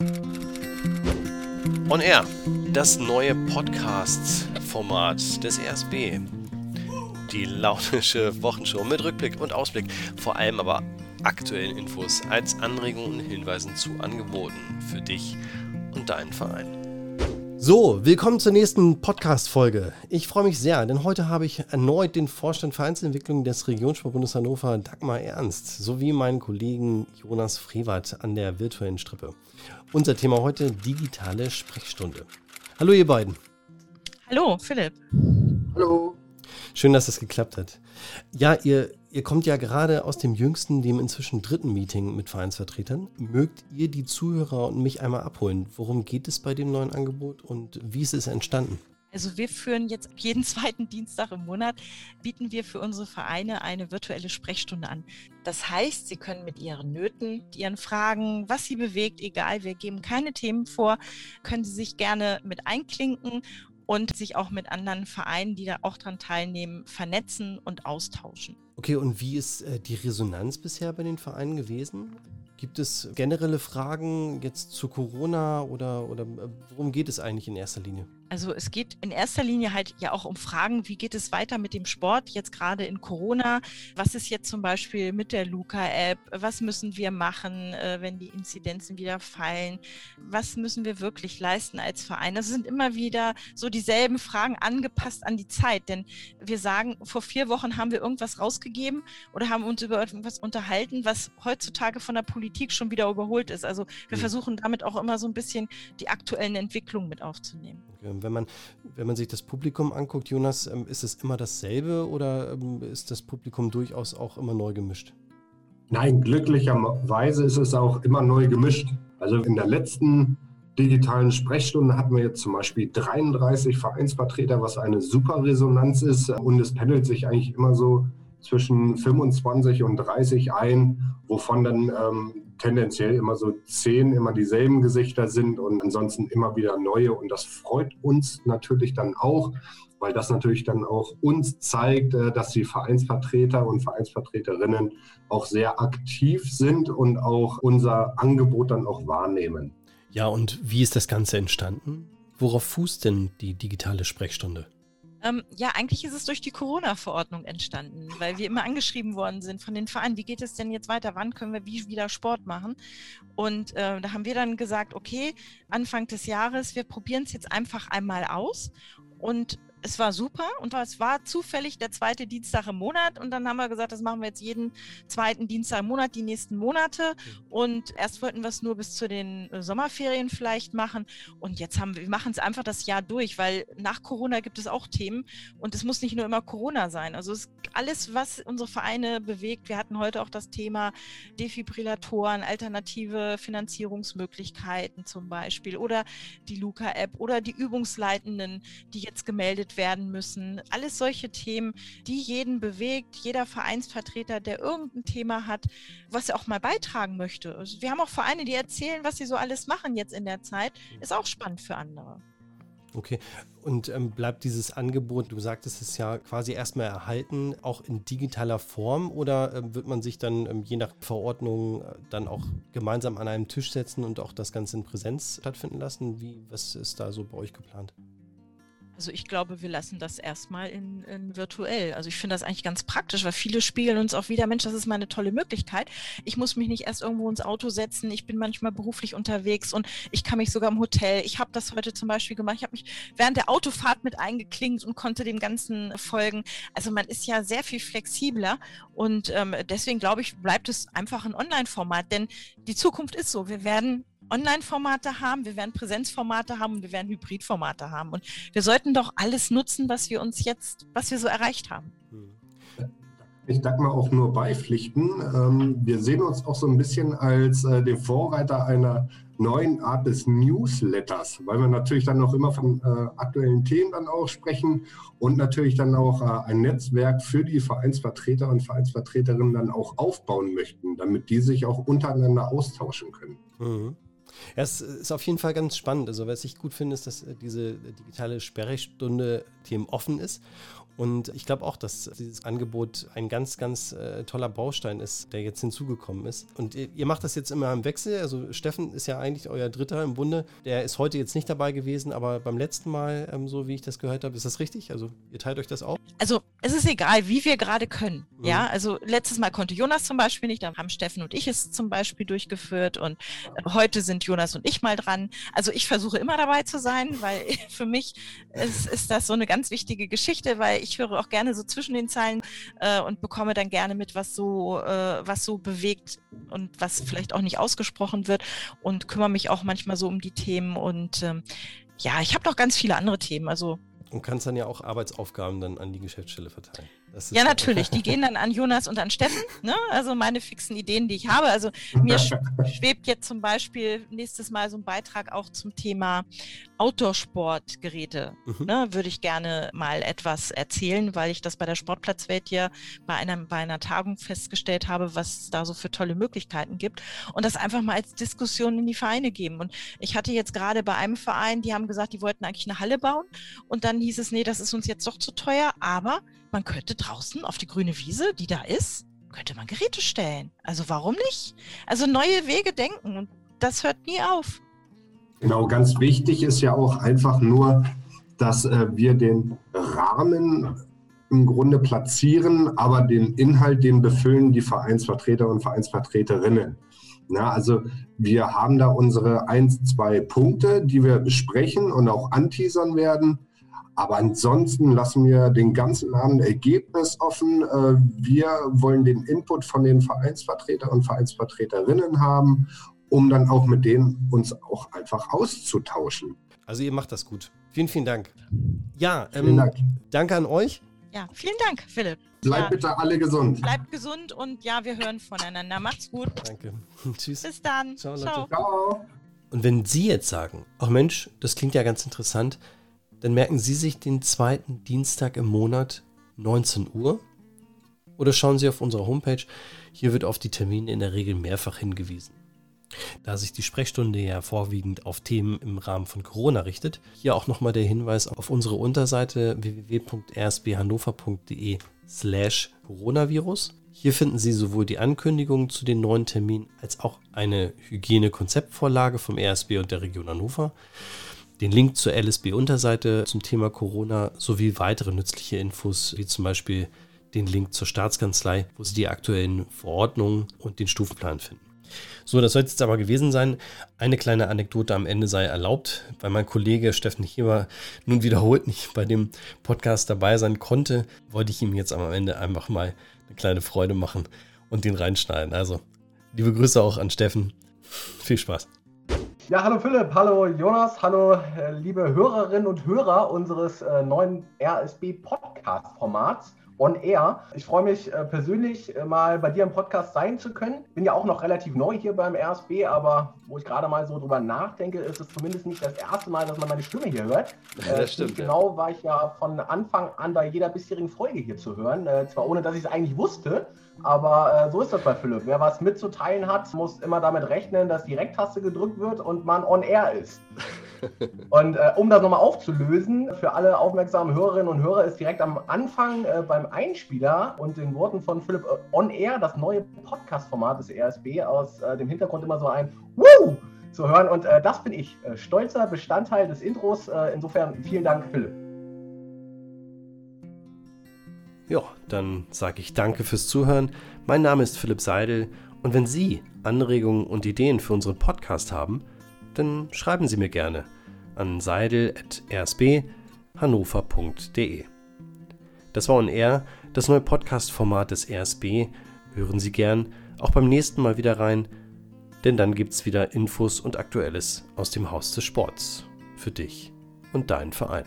On Air, das neue Podcast-Format des RSB. Die launische Wochenshow mit Rückblick und Ausblick, vor allem aber aktuellen Infos als Anregungen und Hinweisen zu Angeboten für dich und deinen Verein. So, willkommen zur nächsten Podcast-Folge. Ich freue mich sehr, denn heute habe ich erneut den Vorstand Vereinsentwicklung des Regionssportbundes Hannover, Dagmar Ernst, sowie meinen Kollegen Jonas Frevert an der virtuellen Strippe. Unser Thema heute digitale Sprechstunde. Hallo ihr beiden. Hallo, Philipp. Hallo. Schön, dass das geklappt hat. Ja, ihr, ihr kommt ja gerade aus dem jüngsten, dem inzwischen dritten Meeting mit Vereinsvertretern. Mögt ihr die Zuhörer und mich einmal abholen? Worum geht es bei dem neuen Angebot und wie ist es entstanden? Also wir führen jetzt jeden zweiten Dienstag im Monat, bieten wir für unsere Vereine eine virtuelle Sprechstunde an. Das heißt, Sie können mit Ihren Nöten, Ihren Fragen, was Sie bewegt, egal, wir geben keine Themen vor, können Sie sich gerne mit einklinken und sich auch mit anderen Vereinen, die da auch dran teilnehmen, vernetzen und austauschen. Okay, und wie ist äh, die Resonanz bisher bei den Vereinen gewesen? Gibt es generelle Fragen jetzt zu Corona oder, oder äh, worum geht es eigentlich in erster Linie? Also es geht in erster Linie halt ja auch um Fragen, wie geht es weiter mit dem Sport jetzt gerade in Corona? Was ist jetzt zum Beispiel mit der Luca-App? Was müssen wir machen, äh, wenn die Inzidenzen wieder fallen? Was müssen wir wirklich leisten als Verein? Das sind immer wieder so dieselben Fragen angepasst an die Zeit, denn wir sagen, vor vier Wochen haben wir irgendwas rausgegeben oder haben uns über etwas unterhalten, was heutzutage von der Politik schon wieder überholt ist. Also wir mhm. versuchen damit auch immer so ein bisschen die aktuellen Entwicklungen mit aufzunehmen. Okay wenn man, wenn man sich das Publikum anguckt, Jonas, ähm, ist es immer dasselbe oder ähm, ist das Publikum durchaus auch immer neu gemischt? Nein, glücklicherweise ist es auch immer neu gemischt. Also in der letzten digitalen Sprechstunde hatten wir jetzt zum Beispiel 33 Vereinsvertreter, was eine super Resonanz ist. Und es pendelt sich eigentlich immer so zwischen 25 und 30 ein, wovon dann ähm, tendenziell immer so zehn immer dieselben Gesichter sind und ansonsten immer wieder neue. Und das freut uns natürlich dann auch, weil das natürlich dann auch uns zeigt, äh, dass die Vereinsvertreter und Vereinsvertreterinnen auch sehr aktiv sind und auch unser Angebot dann auch wahrnehmen. Ja, und wie ist das Ganze entstanden? Worauf fußt denn die digitale Sprechstunde? Ähm, ja, eigentlich ist es durch die Corona-Verordnung entstanden, weil wir immer angeschrieben worden sind von den Vereinen, wie geht es denn jetzt weiter, wann können wir wie wieder Sport machen? Und äh, da haben wir dann gesagt, okay, Anfang des Jahres, wir probieren es jetzt einfach einmal aus und es war super und es war zufällig der zweite Dienstag im Monat und dann haben wir gesagt, das machen wir jetzt jeden zweiten Dienstag im Monat, die nächsten Monate und erst wollten wir es nur bis zu den äh, Sommerferien vielleicht machen und jetzt haben wir, wir machen es einfach das Jahr durch, weil nach Corona gibt es auch Themen und es muss nicht nur immer Corona sein, also es alles, was unsere Vereine bewegt. Wir hatten heute auch das Thema Defibrillatoren, alternative Finanzierungsmöglichkeiten zum Beispiel oder die Luca-App oder die Übungsleitenden, die jetzt gemeldet gebildet werden müssen. Alles solche Themen, die jeden bewegt, jeder Vereinsvertreter, der irgendein Thema hat, was er auch mal beitragen möchte. Also wir haben auch Vereine, die erzählen, was sie so alles machen jetzt in der Zeit. Ist auch spannend für andere. Okay, und ähm, bleibt dieses Angebot, du sagtest es ja quasi erstmal erhalten, auch in digitaler Form oder ähm, wird man sich dann ähm, je nach Verordnung äh, dann auch gemeinsam an einem Tisch setzen und auch das Ganze in Präsenz stattfinden lassen? Wie, was ist da so bei euch geplant? Also ich glaube, wir lassen das erstmal in, in virtuell. Also ich finde das eigentlich ganz praktisch, weil viele spiegeln uns auch wieder, Mensch, das ist mal eine tolle Möglichkeit. Ich muss mich nicht erst irgendwo ins Auto setzen. Ich bin manchmal beruflich unterwegs und ich kann mich sogar im Hotel. Ich habe das heute zum Beispiel gemacht. Ich habe mich während der Autofahrt mit eingeklinkt und konnte dem Ganzen folgen. Also man ist ja sehr viel flexibler und ähm, deswegen glaube ich, bleibt es einfach ein Online-Format, denn die Zukunft ist so. Wir werden Online-Formate haben, wir werden Präsenzformate haben und wir werden Hybridformate haben. Und wir sollten doch alles nutzen, was wir uns jetzt, was wir so erreicht haben. Ich sag mal auch nur beipflichten. Ähm, wir sehen uns auch so ein bisschen als äh, den Vorreiter einer neuen Art des Newsletters, weil wir natürlich dann auch immer von äh, aktuellen Themen dann auch sprechen und natürlich dann auch äh, ein Netzwerk für die Vereinsvertreter und Vereinsvertreterinnen dann auch aufbauen möchten, damit die sich auch untereinander austauschen können. Mhm. Ja, es ist auf jeden Fall ganz spannend. Also, was ich gut finde, ist, dass äh, diese digitale Sperrstunde Themen offen ist Und ich glaube auch, dass dieses Angebot ein ganz, ganz äh, toller Baustein ist, der jetzt hinzugekommen ist. Und ihr, ihr, macht das jetzt immer im Wechsel. Also Steffen ist ja eigentlich euer Dritter im Bunde. Der ist heute jetzt nicht dabei gewesen, aber beim letzten Mal, ähm, so wie ich das gehört habe, ist das richtig? Also ihr teilt euch das auf? Also es ist egal, wie wir gerade können. Mhm. Ja, also letztes Mal konnte Jonas zum Beispiel nicht, da haben Steffen und ich es zum Beispiel durchgeführt und äh, heute sind Jonas und ich mal dran. Also ich versuche immer dabei zu sein, weil für mich ist, ist das so eine ganz wichtige Geschichte, weil ich höre auch gerne so zwischen den Zeilen äh, und bekomme dann gerne mit, was so, äh, was so bewegt und was vielleicht auch nicht ausgesprochen wird und kümmere mich auch manchmal so um die Themen und ähm, ja, ich habe noch ganz viele andere Themen. Also und kannst dann ja auch Arbeitsaufgaben dann an die Geschäftsstelle verteilen. Ja, natürlich. Die gehen dann an Jonas und an Steffen. Ne? Also meine fixen Ideen, die ich habe. Also mir schwebt jetzt zum Beispiel nächstes Mal so ein Beitrag auch zum Thema Outdoor-Sportgeräte. Mhm. Ne? Würde ich gerne mal etwas erzählen, weil ich das bei der Sportplatzwelt ja bei einer, bei einer Tagung festgestellt habe, was es da so für tolle Möglichkeiten gibt. Und das einfach mal als Diskussion in die Vereine geben. Und ich hatte jetzt gerade bei einem Verein, die haben gesagt, die wollten eigentlich eine Halle bauen. Und dann hieß es, nee, das ist uns jetzt doch zu teuer, aber man könnte draußen auf die grüne Wiese, die da ist, könnte man Geräte stellen. Also warum nicht? Also neue Wege denken und das hört nie auf. Genau, ganz wichtig ist ja auch einfach nur, dass äh, wir den Rahmen im Grunde platzieren, aber den Inhalt, den befüllen die Vereinsvertreter und Vereinsvertreterinnen. Na, also wir haben da unsere ein, zwei Punkte, die wir besprechen und auch anteasern werden. Aber ansonsten lassen wir den ganzen Abend Ergebnis offen. Äh, wir wollen den Input von den Vereinsvertretern und Vereinsvertreterinnen haben, um dann auch mit denen uns auch einfach auszutauschen. Also ihr macht das gut. Vielen, vielen Dank. Ja, ähm, vielen Dank. danke an euch. Ja, vielen Dank, Philipp. Bleibt ja. bitte alle gesund. Bleibt gesund und ja, wir hören voneinander. Macht's gut. Danke. Tschüss. Bis dann. Ciao, Ciao. Ciao. Und wenn Sie jetzt sagen, ach Mensch, das klingt ja ganz interessant, dann merken Sie sich den zweiten Dienstag im Monat 19 Uhr oder schauen Sie auf unserer Homepage. Hier wird auf die Termine in der Regel mehrfach hingewiesen. Da sich die Sprechstunde ja vorwiegend auf Themen im Rahmen von Corona richtet, hier auch nochmal der Hinweis auf unsere Unterseite www.rsbhannover.de slash Coronavirus. Hier finden Sie sowohl die Ankündigungen zu den neuen Terminen als auch eine Hygienekonzeptvorlage vom RSB und der Region Hannover den Link zur LSB-Unterseite zum Thema Corona sowie weitere nützliche Infos, wie zum Beispiel den Link zur Staatskanzlei, wo Sie die aktuellen Verordnungen und den Stufenplan finden. So, das soll jetzt aber gewesen sein. Eine kleine Anekdote am Ende sei erlaubt, weil mein Kollege Steffen Hieber nun wiederholt nicht bei dem Podcast dabei sein konnte, wollte ich ihm jetzt am Ende einfach mal eine kleine Freude machen und den reinschneiden. Also, liebe Grüße auch an Steffen. Viel Spaß. Ja, hallo Philipp, hallo Jonas, hallo äh, liebe Hörerinnen und Hörer unseres äh, neuen RSB-Podcast-Formats On Air. Ich freue mich äh, persönlich äh, mal bei dir im Podcast sein zu können. Bin ja auch noch relativ neu hier beim RSB, aber wo ich gerade mal so drüber nachdenke, ist es zumindest nicht das erste Mal, dass man meine Stimme hier hört. Ja, das äh, stimmt. Genau war ich ja von Anfang an bei jeder bisherigen Folge hier zu hören. Äh, zwar ohne, dass ich es eigentlich wusste, aber äh, so ist das bei Philipp. Wer was mitzuteilen hat, muss immer damit rechnen, dass die Rektaste gedrückt wird und man on air ist. und äh, um das nochmal aufzulösen, für alle aufmerksamen Hörerinnen und Hörer ist direkt am Anfang äh, beim Einspieler und den Worten von Philipp äh, on air das neue Podcast-Format des ESB aus äh, dem Hintergrund immer so ein Woo! zu hören. Und äh, das bin ich. stolzer Bestandteil des Intros. insofern vielen Dank, Philipp. Ja, dann sage ich danke fürs Zuhören. Mein Name ist Philipp Seidel und wenn Sie Anregungen und Ideen für unseren Podcast haben, dann schreiben Sie mir gerne an seidel.rsbhannover.de. Das war On Air, das neue Podcast-Format des RSB. Hören Sie gern auch beim nächsten Mal wieder rein, denn dann gibt es wieder Infos und Aktuelles aus dem Haus des Sports für dich und deinen Verein.